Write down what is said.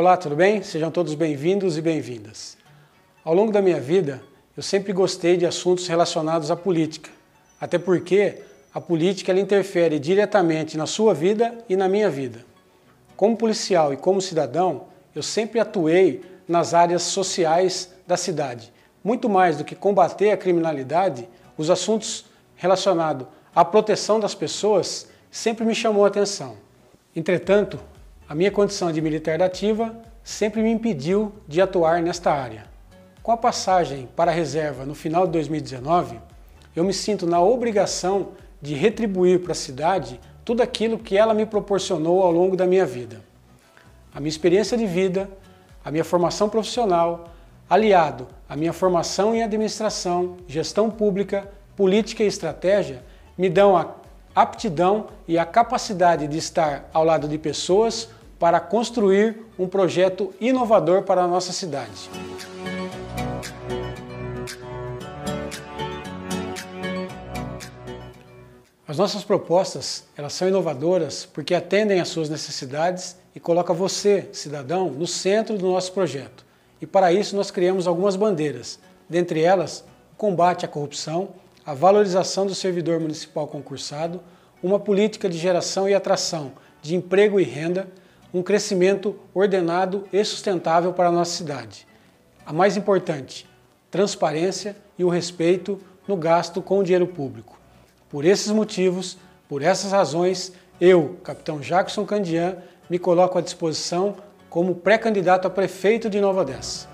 Olá, tudo bem? Sejam todos bem-vindos e bem-vindas. Ao longo da minha vida, eu sempre gostei de assuntos relacionados à política, até porque a política ela interfere diretamente na sua vida e na minha vida. Como policial e como cidadão, eu sempre atuei nas áreas sociais da cidade. Muito mais do que combater a criminalidade, os assuntos relacionados à proteção das pessoas sempre me chamou a atenção. Entretanto, a minha condição de militar da ativa sempre me impediu de atuar nesta área. Com a passagem para a reserva no final de 2019, eu me sinto na obrigação de retribuir para a cidade tudo aquilo que ela me proporcionou ao longo da minha vida. A minha experiência de vida, a minha formação profissional, aliado à minha formação em administração, gestão pública, política e estratégia, me dão a aptidão e a capacidade de estar ao lado de pessoas para construir um projeto inovador para a nossa cidade. As nossas propostas, elas são inovadoras porque atendem às suas necessidades e colocam você, cidadão, no centro do nosso projeto. E para isso nós criamos algumas bandeiras, dentre elas o combate à corrupção, a valorização do servidor municipal concursado, uma política de geração e atração de emprego e renda, um crescimento ordenado e sustentável para a nossa cidade. A mais importante, transparência e o respeito no gasto com o dinheiro público. Por esses motivos, por essas razões, eu, capitão Jackson Candian, me coloco à disposição como pré-candidato a prefeito de Nova Odessa.